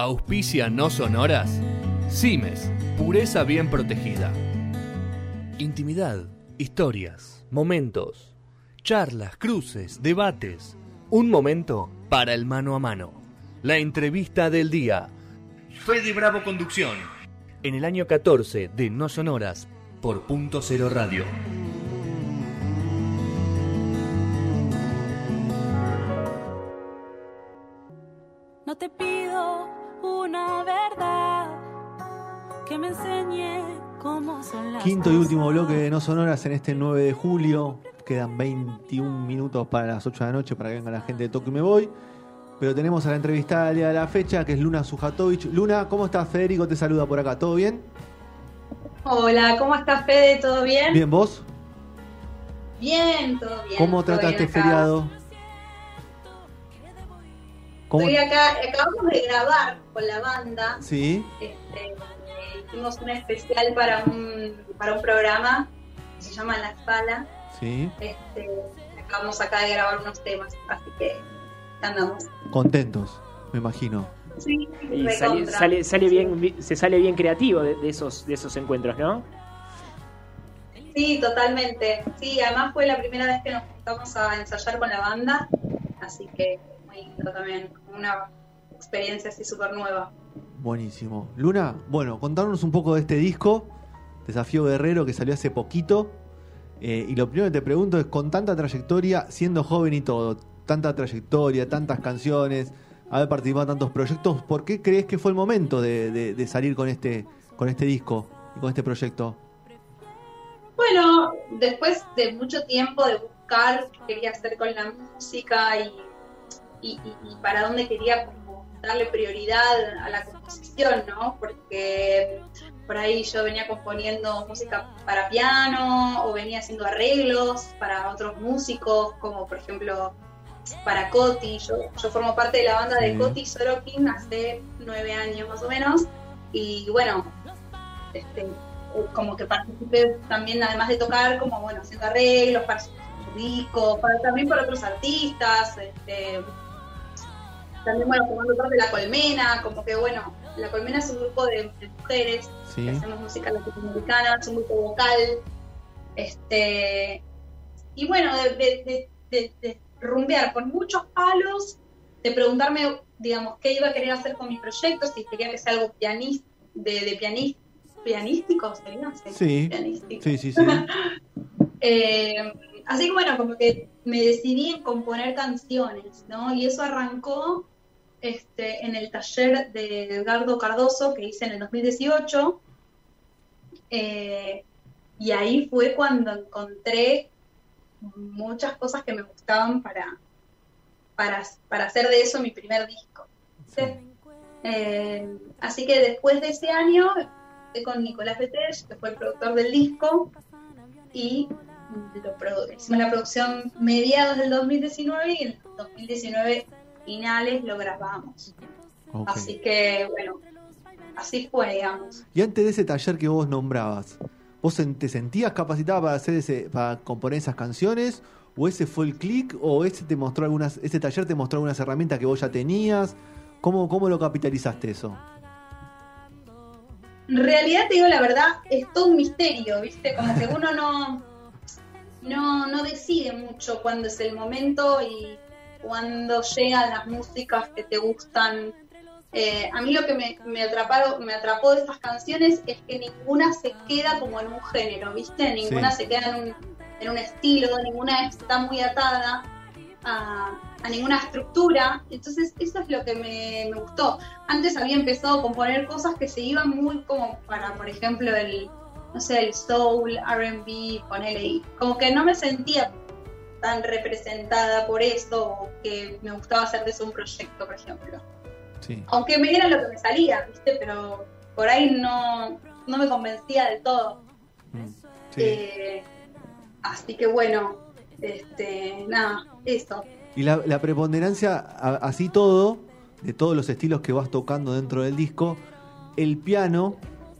Auspicia no sonoras. Cimes, pureza bien protegida. Intimidad, historias, momentos, charlas, cruces, debates. Un momento para el mano a mano. La entrevista del día. Fede Bravo Conducción. En el año 14 de No Sonoras por Punto Cero Radio. No te pido una verdad que me enseñe cómo son las Quinto y último bloque de No Sonoras en este 9 de julio. Quedan 21 minutos para las 8 de la noche para que venga la gente de Toque y Me Voy. Pero tenemos a la entrevistada del día de la fecha, que es Luna Sujatovic. Luna, ¿cómo estás? Federico te saluda por acá. ¿Todo bien? Hola, ¿cómo estás, Fede? ¿Todo bien? ¿Bien vos? Bien, todo bien. ¿Cómo trataste bien feriado? ¿Cómo? Estoy acá, acabamos de grabar con la banda. Sí, Este, hicimos un especial para un, para un programa que se llama La Sala. sí. Este, acabamos acá de grabar unos temas, así que andamos. Contentos, me imagino. Sí, Y sale, sale, sale bien, se sale bien creativo de, de esos, de esos encuentros, ¿no? Sí, totalmente. Sí, además fue la primera vez que nos juntamos a ensayar con la banda, así que muy lindo también, una experiencia así súper nueva. Buenísimo. Luna, bueno, contarnos un poco de este disco, Desafío Guerrero, que salió hace poquito. Eh, y lo primero que te pregunto es, con tanta trayectoria, siendo joven y todo, tanta trayectoria, tantas canciones, haber participado en tantos proyectos, ¿por qué crees que fue el momento de, de- de salir con este, con este disco y con este proyecto? Bueno, después de mucho tiempo de buscar qué quería hacer con la música y, y- y- y para dónde quería como darle prioridad a la composición, ¿no? Porque por ahí yo venía componiendo música para piano o venía haciendo arreglos para otros músicos, como por ejemplo para Coti. Yo, yo formo parte de la banda de Sí. Coti Sorokin hace nueve años más o menos. Y bueno, este, como que participé también, además de tocar, como bueno, haciendo arreglos para su su disco, para, también para otros artistas, este, también bueno, formando parte de La Colmena, como que bueno, La Colmena es un grupo de, de mujeres Sí, que hacemos música latinoamericana, es un grupo vocal, este, y bueno, de, rumbear con muchos palos, de preguntarme, digamos, qué iba a querer hacer con mi proyecto, si quería que sea algo pianis, de, de pianis- pianístico, ¿sería? Sí. pianístico. sí, sí. sí. Eh, así que bueno, como que me decidí en componer canciones, ¿no? Y eso arrancó este, en el taller de Edgardo Cardoso que hice en el 2018. Eh, y ahí fue cuando encontré muchas cosas que me gustaban para, para, para hacer de eso mi primer disco. ¿sí? Eh, así que después de ese año, estoy con Nicolás Betech, que fue el productor del disco, y lo hicimos la producción mediados del 2019 y en el 2019 finales lo grabamos. Así que, bueno, así fue, digamos. Y antes de ese taller que vos nombrabas, ¿vos te sentías capacitada para hacer ese, para componer esas canciones? ¿O ese fue el clic? ¿O ese te mostró algunas, ese taller te mostró algunas herramientas que vos ya tenías? ¿Cómo, cómo lo capitalizaste eso? En realidad, te digo la verdad, es todo un misterio, ¿viste? Como que uno no, no, no decide mucho cuándo es el momento y cuándo llegan las músicas que te gustan. Eh, a mí lo que me, me, atraparon, me atrapó de estas canciones es que ninguna se queda como en un género, ¿viste? Ninguna Sí. se queda en un, en un estilo, ninguna está muy atada a, a ninguna estructura. Entonces, eso es lo que me, me gustó. Antes había empezado a componer cosas que se iban muy como para, por ejemplo, el, no sé, el soul, RB, ponele ahí. Como que no me sentía tan representada por eso, o que me gustaba hacer de eso un proyecto, por ejemplo. Sí. Aunque me era lo que me salía, ¿viste? Pero por ahí no, no me convencía del todo. Mm. Sí. Eh, así que bueno, este, nada, eso. Y la, la preponderancia, a- así todo, de todos los estilos que vas tocando dentro del disco, el piano,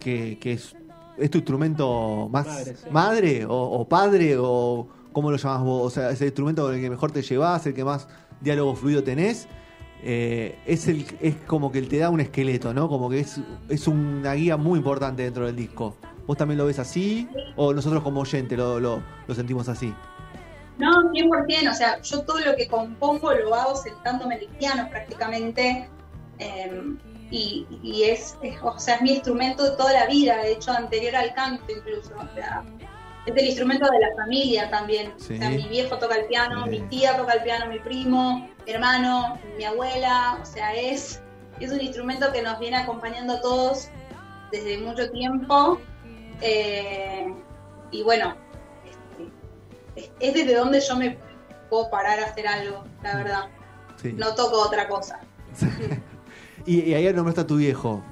que, que es, es tu instrumento más Madre, sí. madre o, o padre, o cómo lo llamas vos, o sea, es el instrumento con el que mejor te llevas, el que más diálogo fluido tenés, eh, es, el, es como que te da un esqueleto, ¿no? Como que es, es una guía muy importante dentro del disco. ¿Vos también lo ves así? ¿O nosotros como oyente lo, lo, lo sentimos así? No, 100%, o sea, yo todo lo que compongo lo hago sentándome en el piano prácticamente. eh, y, y es, es- o sea, es mi instrumento de toda la vida, de hecho, anterior al canto incluso. O sea, es el instrumento de la familia también. Sí. O sea, mi viejo toca el piano, Sí. mi tía toca el piano, mi primo, mi hermano, mi abuela. O sea, es, es un instrumento que nos viene acompañando a todos desde mucho tiempo. Eh, y bueno, este, es, es desde donde yo me puedo parar a hacer algo, la verdad. Sí. No toco otra cosa. Y, y ayer nombraste a tu viejo.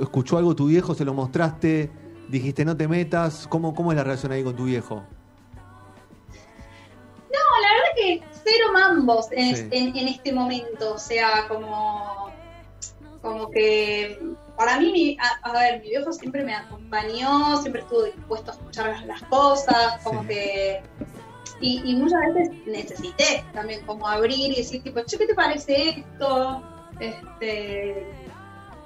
¿Escuchó algo tu viejo? ¿Se lo mostraste? ¿Dijiste no te metas? ¿Cómo, cómo es la relación ahí con tu viejo? No, la verdad que cero mambos en, Sí. en- en este momento. O sea, como, como que para mí, mi- a, a ver, mi viejo siempre me acompañó, siempre estuvo dispuesto a escuchar las, las cosas, como Sí. que. Y, y muchas veces necesité también como abrir y decir, tipo, che, ¿qué te parece esto? Este.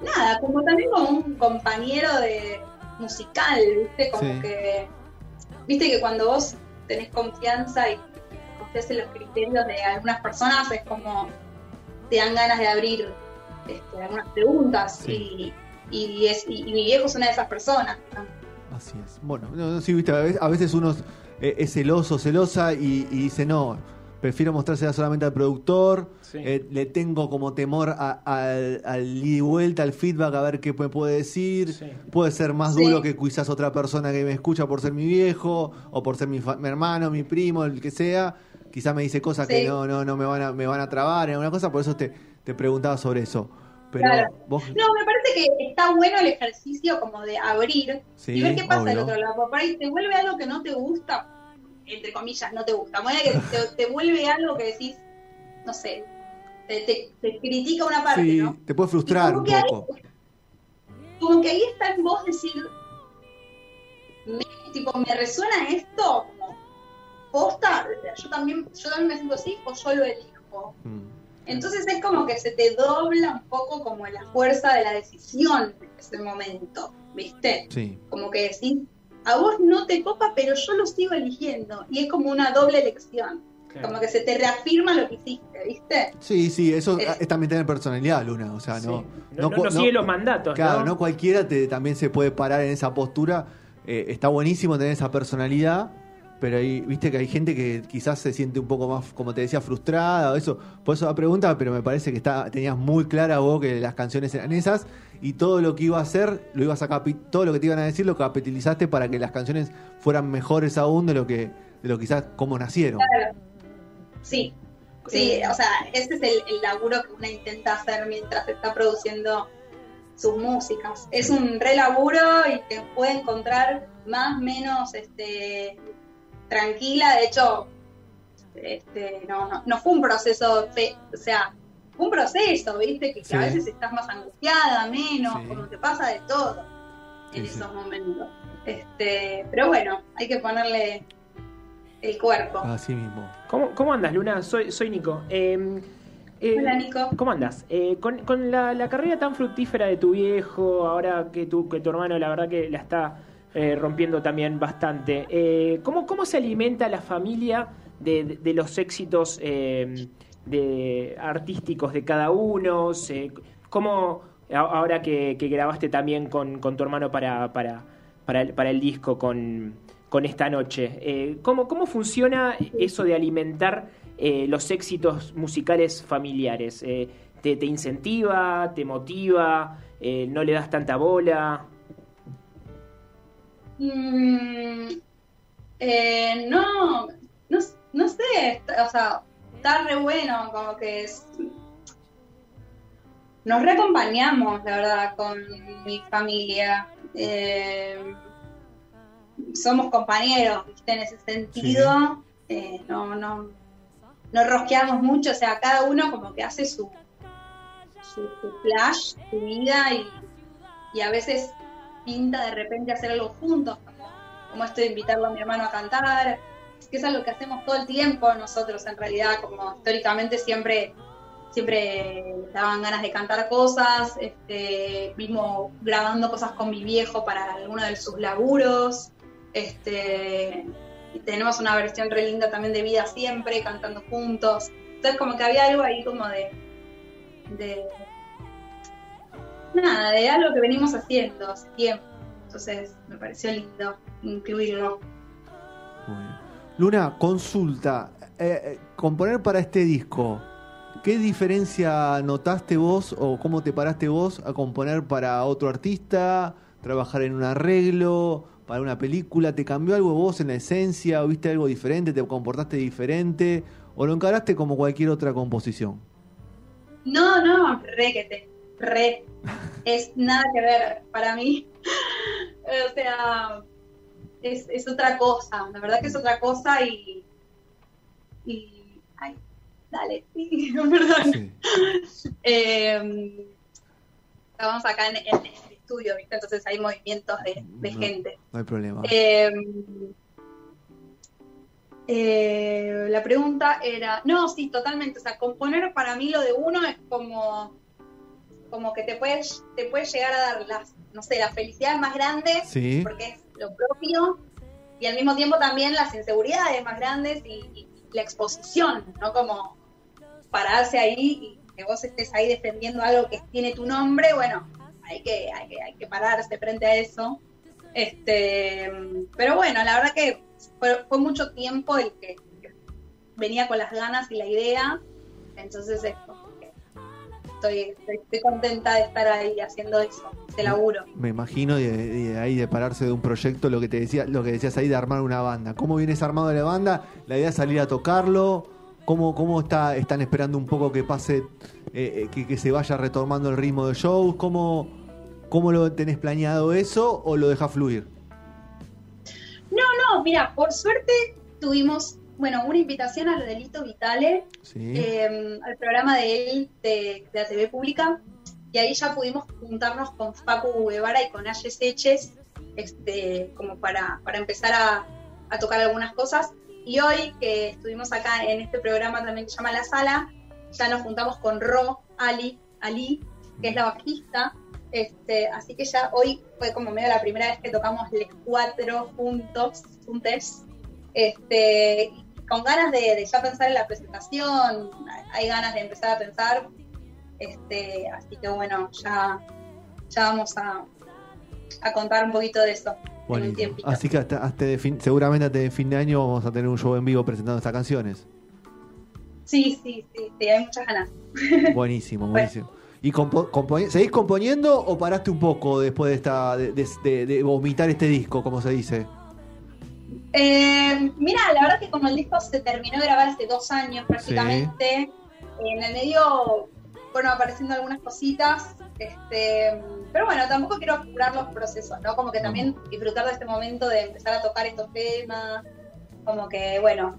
Nada, como también como un compañero de musical, ¿viste? Como Sí. que. Viste que cuando vos tenés confianza y confías en los criterios de algunas personas, es como te dan ganas de abrir este, algunas preguntas. Sí. Y, y, es, y, y mi viejo es una de esas personas. ¿no? Así es. Bueno, no, no, sí, viste, a veces, a veces uno es celoso, celosa y, y dice, no, prefiero mostrársela solamente al productor, Sí. eh, le tengo como temor a- al, al ida y vuelta, al feedback, a ver qué me puede decir. Sí. Puede ser más Sí. duro que quizás otra persona que me escucha por ser mi viejo, o por ser mi, fa- mi hermano, mi primo, el que sea. Quizás me dice cosas que no, no, no me van a, me van a trabar en alguna cosa, por eso te, te preguntaba sobre eso. Pero Claro. vos... No, me parece que está bueno el ejercicio como de abrir Sí, y ver qué pasa del otro lado. Por ahí te vuelve algo que no te gusta, entre comillas, no te gusta. Bueno, que te, te vuelve algo que decís, no sé, te, te- te critica una parte, Sí, ¿no? te puede frustrar un ahí- poco. como que ahí está en vos decir, me, tipo, ¿me resuena esto? Como, ¿Posta? Yo también, yo también me siento así o yo lo elijo. Mm. Entonces es como que se te dobla un poco como la fuerza de la decisión en ese momento, ¿viste? Sí. Como que decís, a vos no te copa, pero yo lo sigo eligiendo. Y es como una doble elección. Claro. Como que se te reafirma lo que hiciste, ¿viste? Sí, sí, eso Es- es también tener personalidad, Luna. O sea, Sí. no, no, no, no sigue los mandatos, Claro, ¿no? no cualquiera te, también se puede parar en esa postura. Eh, está buenísimo tener esa personalidad, pero ahí, viste que hay gente que quizás se siente un poco más, como te decía, frustrada o eso. Por eso la pregunta, pero me parece que está, tenías muy clara vos que las canciones eran esas y todo lo que iba a hacer, lo ibas a capi- todo lo que te iban a decir lo capitalizaste para que las canciones fueran mejores aún de lo que, de lo quizás como nacieron. Sí. Sí, o sea, ese es el, el laburo que uno intenta hacer mientras está produciendo sus músicas. Es un re laburo y te puede encontrar más o menos este, tranquila. De hecho, este, no, no, no fue un proceso, fe- o sea, un proceso, ¿viste? Que, que Sí. a veces estás más angustiada, menos, Sí. como que pasa de todo en Sí, sí. esos momentos. Este, pero bueno, hay que ponerle el cuerpo. Así mismo. ¿Cómo, cómo andas, Luna? Soy, soy Nico. Eh, eh, Hola, Nico. ¿Cómo andas? Eh, con con la, la carrera tan fructífera de tu viejo, ahora que tu, que tu hermano la verdad que la está eh, rompiendo también bastante, eh, ¿cómo, ¿cómo se alimenta la familia de, de- de los éxitos eh, de, artísticos de cada uno? ¿Cómo, ahora que, grabaste también con, tu hermano para, para, para, el, para el disco, con, con esta noche, eh, ¿cómo, ¿cómo funciona eso de alimentar eh, los éxitos musicales familiares? Eh, ¿te, te incentiva? ¿Te motiva? ¿No le das tanta bola? Mm, no, no, no sé, o sea, está re bueno, como que es... Nos reacompañamos, la verdad, con mi familia. Eh, somos compañeros, ¿viste? En ese sentido, eh, no, no, no rosqueamos mucho, o sea, cada uno como que hace su, su, su flash, su vida y, y a veces pinta de repente hacer algo juntos, como, como esto de invitarlo a mi hermano a cantar, que es algo que hacemos todo el tiempo nosotros en realidad, como históricamente siempre, siempre daban ganas de cantar cosas, este, mismo grabando cosas con mi viejo para alguno de sus laburos, este, tenemos una versión re linda también de Vida Siempre, cantando juntos, entonces como que había algo ahí como de, nada, de algo que venimos haciendo hace tiempo, entonces me pareció lindo incluirlo. Bien. Luna, consulta. Eh, eh, componer para este disco, ¿qué diferencia notaste vos o cómo te paraste vos a componer para otro artista, trabajar en un arreglo, para una película? ¿Te cambió algo vos en la esencia? ¿O viste algo diferente? ¿Te comportaste diferente? ¿O lo encaraste como cualquier otra composición? No, no, re que te, re. Es nada que ver para mí. o sea, es, es otra cosa, la verdad que es otra cosa y. y ay, dale, sí, perdón. Eh, estamos acá en, en el estudio, ¿viste? Entonces hay movimientos de, de No, gente. No hay problema. Eh, eh, la pregunta era, no, sí, totalmente, o sea, componer para mí lo de uno es como, como que te puedes, te puedes llegar a dar las, no sé, las felicidades más grandes, Sí. porque es lo propio, y al mismo tiempo también las inseguridades más grandes y, la exposición, ¿no? Como pararse ahí y que vos estés ahí defendiendo algo que tiene tu nombre, bueno, hay que, hay que, hay que pararse frente a eso. Este, pero bueno, la verdad que fue, fue mucho tiempo el que, venía con las ganas y la idea, entonces es como que estoy, estoy, contenta de estar ahí haciendo eso, ese laburo. Me imagino de ahí de pararse de un proyecto, lo que te decía, lo que decías ahí de armar una banda. ¿Cómo vienes armado de la banda? La idea es salir a tocarlo. ¿Cómo, cómo está, están esperando un poco que pase, eh, eh, que, que se vaya retomando el ritmo de shows? ¿Cómo, ¿Cómo lo tenés planeado eso o lo dejas fluir? No, no, mira, por suerte tuvimos, bueno, una invitación a lo de Lito Vitale, Sí. eh, al programa de él de, de la TV pública y ahí ya pudimos juntarnos con Facu Guevara y con Ayes Eches este, como para, para empezar a, a tocar algunas cosas y hoy que estuvimos acá en este programa también que se llama La Sala ya nos juntamos con Ro Ali, Ali que es la bajista este, así que ya hoy fue como medio la primera vez que tocamos les cuatro juntos, juntes, este, con ganas de, de ya pensar en la presentación, hay ganas de empezar a pensar, este, así que bueno, ya, ya vamos a, a contar un poquito de eso en. Así que hasta, hasta de fin- seguramente hasta de fin de año vamos a tener un show en vivo presentando estas canciones. Sí, sí, sí, sí, hay muchas ganas. Buenísimo, buenísimo. ¿Y compo- seguís componiendo o paraste un poco después de esta de, de- de- de vomitar este disco, como se dice? Eh, mira, la verdad que como el disco se terminó de grabar hace dos años prácticamente, en el medio fueron apareciendo algunas cositas, este, pero bueno, tampoco quiero apurar los procesos, ¿no? Como que también disfrutar de este momento de empezar a tocar estos temas, como que, bueno,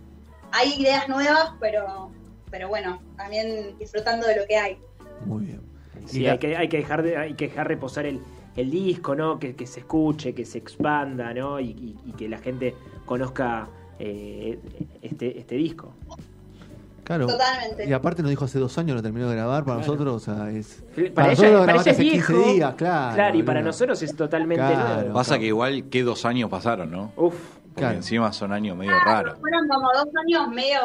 hay ideas nuevas, pero, pero bueno, también disfrutando de lo que hay. Muy bien. Sí, hay que, hay que dejar de- hay que dejar reposar el, el disco, ¿no? Que, que se escuche, que se expanda, ¿no? Y, y- y que la gente conozca eh, este, este disco. Claro. Totalmente. Y aparte nos dijo hace dos años, lo terminó de grabar, para Claro. nosotros, o sea, es... Para, nosotros ella, para grabaste ella es hace 15 viejo. días, claro. y para nosotros es totalmente Claro. nuevo. Pasa que igual, ¿qué dos años pasaron, no? Uf, Porque Claro. encima son años medio Claro, raros. Fueron como dos años medio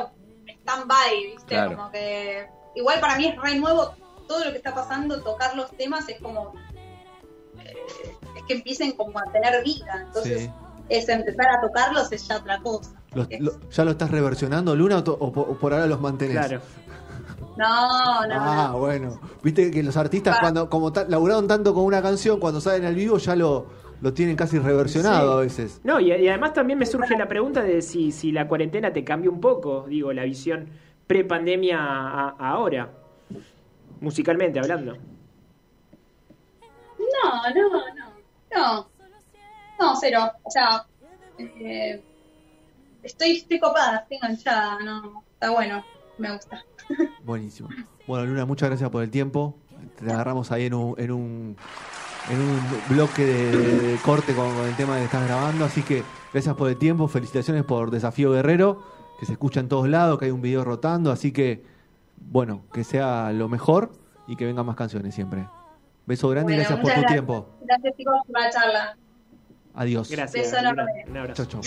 stand-by, ¿viste? Claro. Como que. Igual para mí es re nuevo todo lo que está pasando, tocar los temas es como. Que empiecen como a tener vida. Entonces, Sí. es empezar a tocarlos es ya otra cosa. Los- Es- lo- ¿Ya lo estás reversionando, Luna, o, por, o por ahora los mantenés? claro. No, no, Ah, no. bueno. Viste que los artistas, Va. cuando como ta- laburaron tanto con una canción, cuando salen al vivo ya lo, lo tienen casi reversionado Sí. a veces. No, y, y además también me surge la pregunta de si, si la cuarentena te cambió un poco, digo, la visión pre-pandemia a, a ahora, musicalmente hablando. No, no, no. No, no cero. O sea, eh, estoy, estoy copada, estoy enganchada. No, está bueno, me gusta. Buenísimo. Bueno, Luna, muchas gracias por el tiempo. Te agarramos ahí en un, en un, en un bloque de, corte con, con el tema que estás grabando. Así que gracias por el tiempo. Felicitaciones por Desafío Guerrero, que se escucha en todos lados, que hay un video rotando. Así que bueno, que sea lo mejor y que vengan más canciones siempre. Beso grande y Bueno, gracias por tu gracias. tiempo. Gracias chicos por la charla. Adiós. Gracias. Beso enorme. Un abrazo. Chau.